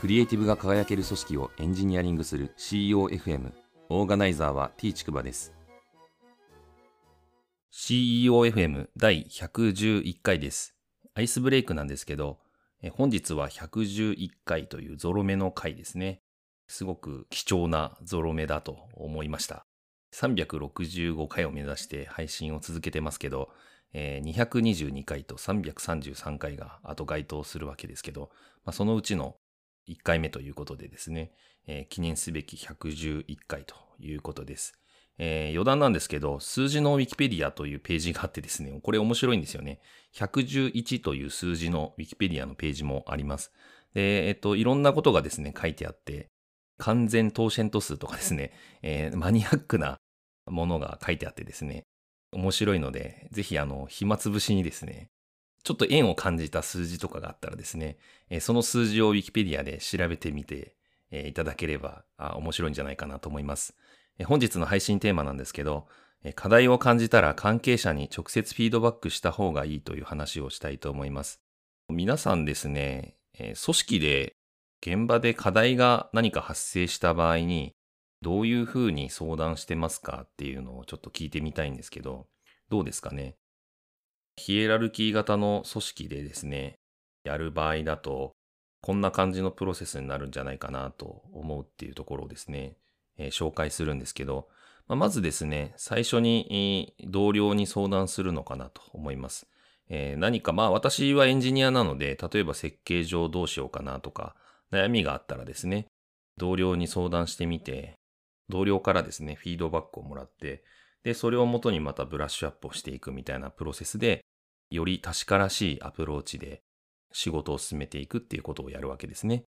クリエイティブが輝ける組織をエンジニアリングする CEOFM オーガナイザーは T ちくばです。CEOFM 第111回です。アイスブレイクなんですけど本日は111回というゾロ目の回ですね。すごく貴重なゾロ目だと思いました。365回を目指して配信を続けてますけどえー、222回と333回が後該当するわけですけど、まあ、そのうちの1回目ということでですね、えー、記念すべき111回ということです。えー、余談なんですけど、数字のウィキペディアというページがあってですね、これ面白いんですよね。111という数字のウィキペディアのページもあります。で、えっと、いろんなことがですね、書いてあって、完全当選度数とかですね、えー、マニアックなものが書いてあってですね、面白いので、ぜひあの、暇つぶしにですね、ちょっと縁を感じた数字とかがあったらですね、その数字を Wikipedia で調べてみていただければ面白いんじゃないかなと思います。本日の配信テーマなんですけど、課題を感じたら関係者に直接フィードバックした方がいいという話をしたいと思います。皆さんですね、組織で現場で課題が何か発生した場合に、どういうふうに相談してますかっていうのをちょっと聞いてみたいんですけど、どうですかね？ヒエラルキー型の組織でですね、やる場合だと、こんな感じのプロセスになるんじゃないかなと思うっていうところをですね、えー、紹介するんですけど、まあ、まずですね、最初に同僚に相談するのかなと思います。えー、何か、まあ私はエンジニアなので、例えば設計上どうしようかなとか、悩みがあったらですね、同僚に相談してみて、同僚からですね、フィードバックをもらって、で、それをもとにまたブラッシュアップをしていくみたいなプロセスで、より確からしいアプローチで仕事を進めていくっていうことをやるわけですね。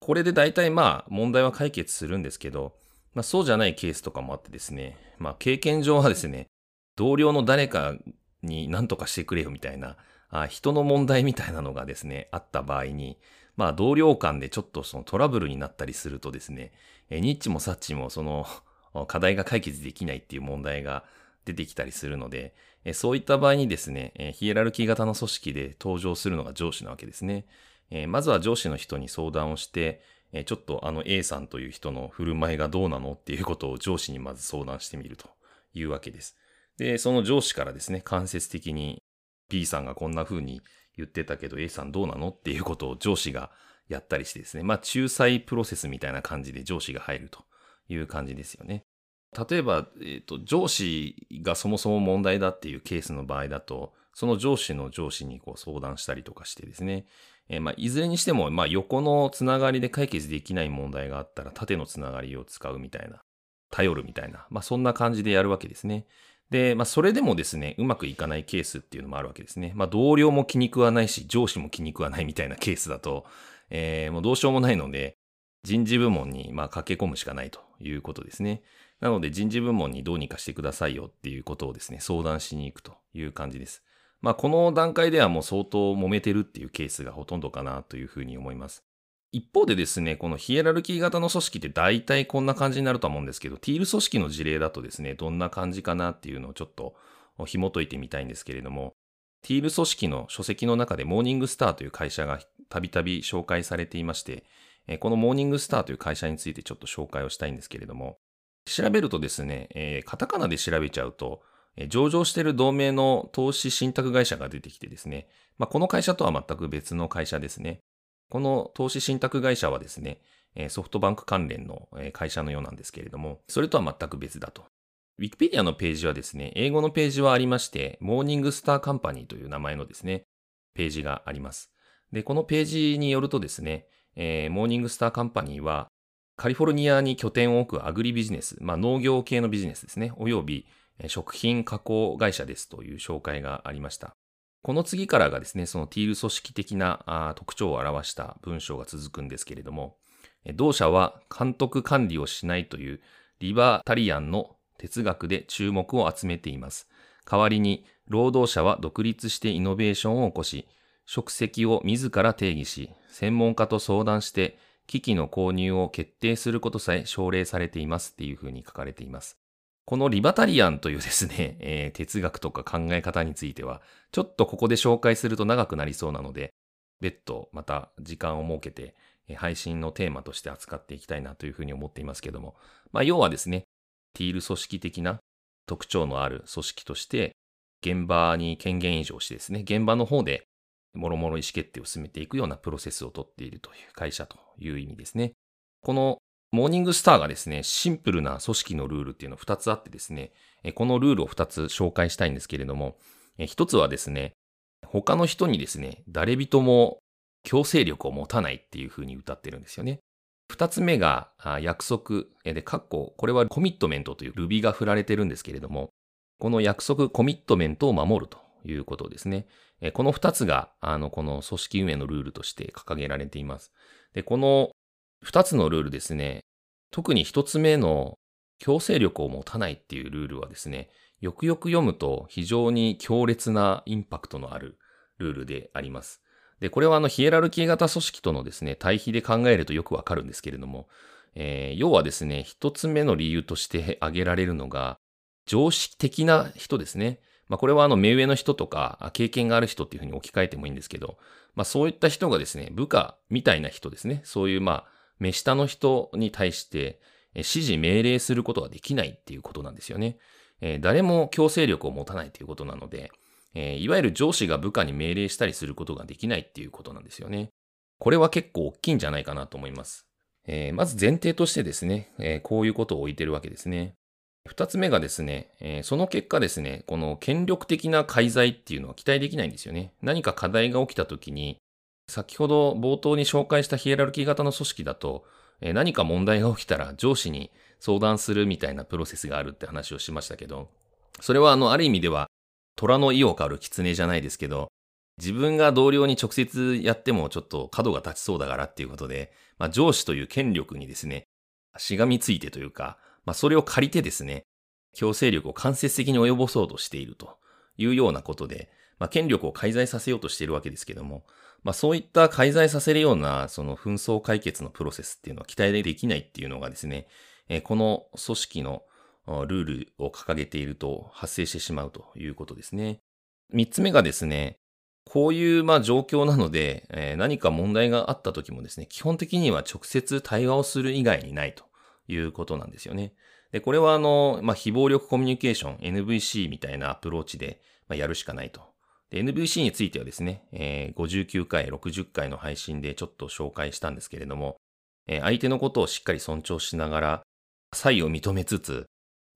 これで大体まあ問題は解決するんですけど、まあそうじゃないケースとかもあってですね、まあ経験上はですね、同僚の誰かに何とかしてくれよみたいな、あ人の問題みたいなのがですね、あった場合に、まあ同僚間でちょっとそのトラブルになったりするとですね、ニッチもサッチもその 課題が解決できないっていう問題が出てきたりするので、そういった場合にですね、ヒエラルキー型の組織で登場するのが上司なわけですね。まずは上司の人に相談をして、ちょっとあの A さんという人の振る舞いがどうなのっていうことを上司にまず相談してみるというわけです。で、その上司からですね、間接的に B さんがこんな風に言ってたけど A さんどうなのっていうことを上司がやったりしてですね、まあ仲裁プロセスみたいな感じで上司が入るという感じですよね。例えば、え、ー、と、上司がそもそも問題だっていうケースの場合だと、その上司の上司にこう相談したりとかしてですね、えー、まあ、いずれにしても、まあ、横のつながりで解決できない問題があったら、縦のつながりを使うみたいな、頼るみたいな、まあ、そんな感じでやるわけですね。で、まあ、それでもですね、うまくいかないケースっていうのもあるわけですね。まあ、同僚も気に食わないし、上司も気に食わないみたいなケースだと、えー、もうどうしようもないので、人事部門にまあ駆け込むしかないということですね。なので人事部門にどうにかしてくださいよっていうことをですね、相談しに行くという感じです。まあこの段階ではもう相当揉めてるっていうケースがほとんどかなというふうに思います。一方でですね、このヒエラルキー型の組織って大体こんな感じになると思うんですけど、ティール組織の事例だとですね、どんな感じかなっていうのをちょっと紐解いてみたいんですけれども、ティール組織の書籍の中でモーニングスターという会社がたびたび紹介されていまして、このモーニングスターという会社についてちょっと紹介をしたいんですけれども、調べるとですね、えー、カタカナで調べちゃうと、え上場している同盟の投資信託会社が出てきてですね、まあ、この会社とは全く別の会社ですね。この投資信託会社はですね、ソフトバンク関連の会社のようなんですけれども、それとは全く別だと。ウィキペディアのページはですね、英語のページはありまして、モーニングスターカンパニーという名前のですね、ページがあります。で、このページによるとですね、えー、モーニングスターカンパニーは、カリフォルニアに拠点を置くアグリビジネス、まあ、農業系のビジネスですね、および食品加工会社ですという紹介がありました。この次からがですね、そのティール組織的な特徴を表した文章が続くんですけれども、同社は監督管理をしないというリバータリアンの哲学で注目を集めています。代わりに、労働者は独立してイノベーションを起こし、職責を自ら定義し、専門家と相談して機器の購入を決定することさえ奨励されていますっていうふうに書かれています。このリバタリアンというですね、えー、哲学とか考え方については、ちょっとここで紹介すると長くなりそうなので、別途また時間を設けて、配信のテーマとして扱っていきたいなというふうに思っていますけども、まあ、要はですね、ティール組織的な特徴のある組織として、現場に権限移譲してですね、現場の方でもろもろ意思決定を進めていくようなプロセスをとっているという会社という意味ですね。このモーニングスターがですね、シンプルな組織のルールっていうの2つあってですね、このルールを2つ紹介したいんですけれども、1つはですね、他の人にですね、誰人も強制力を持たないっていうふうに歌ってるんですよね。2つ目が約束で、括弧、これはコミットメントというルビが振られてるんですけれども、この約束、コミットメントを守るということですね。えこの2つが、あの、この組織運営のルールとして掲げられています。で、この2つのルールですね、特に1つ目の強制力を持たないっていうルールはですね、よくよく読むと非常に強烈なインパクトのあるルールであります。で、これはあのヒエラルキー型組織とのですね、対比で考えるとよくわかるんですけれども、えー、要はですね、一つ目の理由として挙げられるのが、常識的な人ですね。まあ、これはあの目上の人とか経験がある人っていうふうに置き換えてもいいんですけど、まあ、そういった人がですね、部下みたいな人ですね。そういうまあ、目下の人に対して指示命令することができないっていうことなんですよね。えー、誰も強制力を持たないということなので、えー、いわゆる上司が部下に命令したりすることができないっていうことなんですよね。これは結構大きいんじゃないかなと思います。えー、まず前提としてですね、えー、こういうことを置いてるわけですね。二つ目がですね、えー、その結果ですね、この権力的な介在っていうのは期待できないんですよね。何か課題が起きた時に、先ほど冒頭に紹介したヒエラルキー型の組織だと、え何か問題が起きたら上司に相談するみたいなプロセスがあるって話をしましたけど、それはあの、ある意味では虎の意を狩る狐じゃないですけど、自分が同僚に直接やってもちょっと角が立ちそうだからっていうことで、まあ、上司という権力にですね、しがみついてというか、まあ、それを借りてですね、強制力を間接的に及ぼそうとしているというようなことで、まあ、権力を介在させようとしているわけですけども、まあ、そういった介在させるような、その紛争解決のプロセスっていうのは期待できないっていうのがですね、この組織のルールを掲げていると発生してしまうということですね。三つ目がですね、こういうまあ状況なので、え、何か問題があった時もですね、基本的には直接対話をする以外にないということなんですよね。で、これはあの、まあ、非暴力コミュニケーション、NVC みたいなアプローチで、まあ、やるしかないと。NVC についてはですね、えー、59回、60回の配信でちょっと紹介したんですけれども、えー、相手のことをしっかり尊重しながら、差異を認めつつ、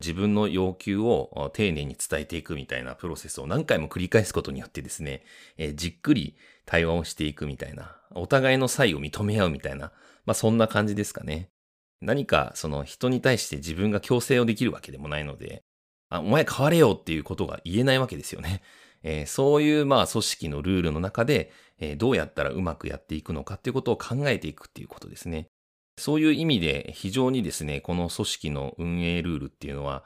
自分の要求を丁寧に伝えていくみたいなプロセスを何回も繰り返すことによってですね、えー、じっくり対話をしていくみたいな、お互いの差異を認め合うみたいな、まあそんな感じですかね。何かその人に対して自分が強制をできるわけでもないので、あお前変われよっていうことが言えないわけですよね。えー、そういうまあ組織のルールの中で、えー、どうやったらうまくやっていくのかっていうことを考えていくっていうことですね。そういう意味で非常にですね、この組織の運営ルールっていうのは、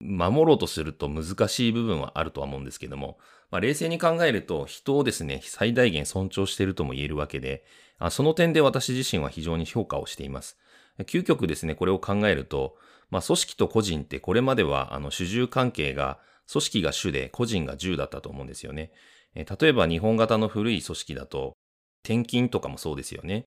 守ろうとすると難しい部分はあるとは思うんですけども、まあ、冷静に考えると人をですね、最大限尊重しているとも言えるわけで、その点で私自身は非常に評価をしています。究極ですね、これを考えると、まあ、組織と個人ってこれまではあの主従関係が組織が主で個人が従だったと思うんですよね。え例えば日本型の古い組織だと転勤とかもそうですよね。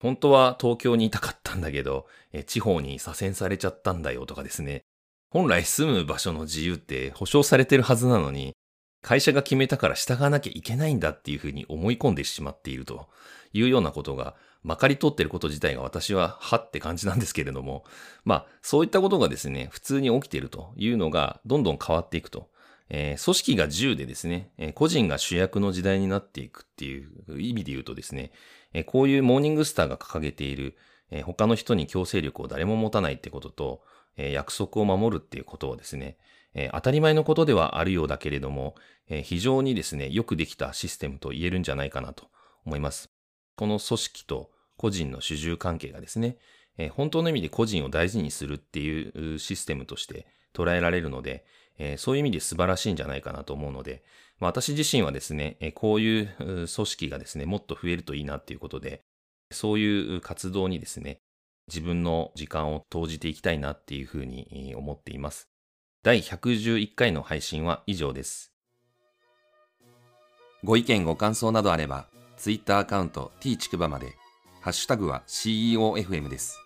本当は東京にいたかったんだけど、え地方に左遷されちゃったんだよとかですね。本来住む場所の自由って保障されてるはずなのに、会社が決めたから従わなきゃいけないんだっていうふうに思い込んでしまっているというようなことがまかり通ってること自体が私ははって感じなんですけれども、まあそういったことがですね、普通に起きているというのがどんどん変わっていくと。えー、組織が10でですね、えー、個人が主役の時代になっていくっていう意味で言うとですね、えこういうモーニングスターが掲げている、え他の人に強制力を誰も持たないってことと、え約束を守るっていうことはですね、え当たり前のことではあるようだけれども、え非常にですね、よくできたシステムと言えるんじゃないかなと思います。この組織と個人の主従関係がですね、え本当の意味で個人を大事にするっていうシステムとして捉えられるので、えそういう意味で素晴らしいんじゃないかなと思うので、まあ、私自身はですね、こういう組織がですね、もっと増えるといいなっていうことで、そういう活動にですね、自分の時間を投じていきたいなっていうふうに思っています。第111回の配信は以上です。ご意見ご感想などあれば、Twitter アカウント t ちくばまで、ハッシュタグは CEOFM です。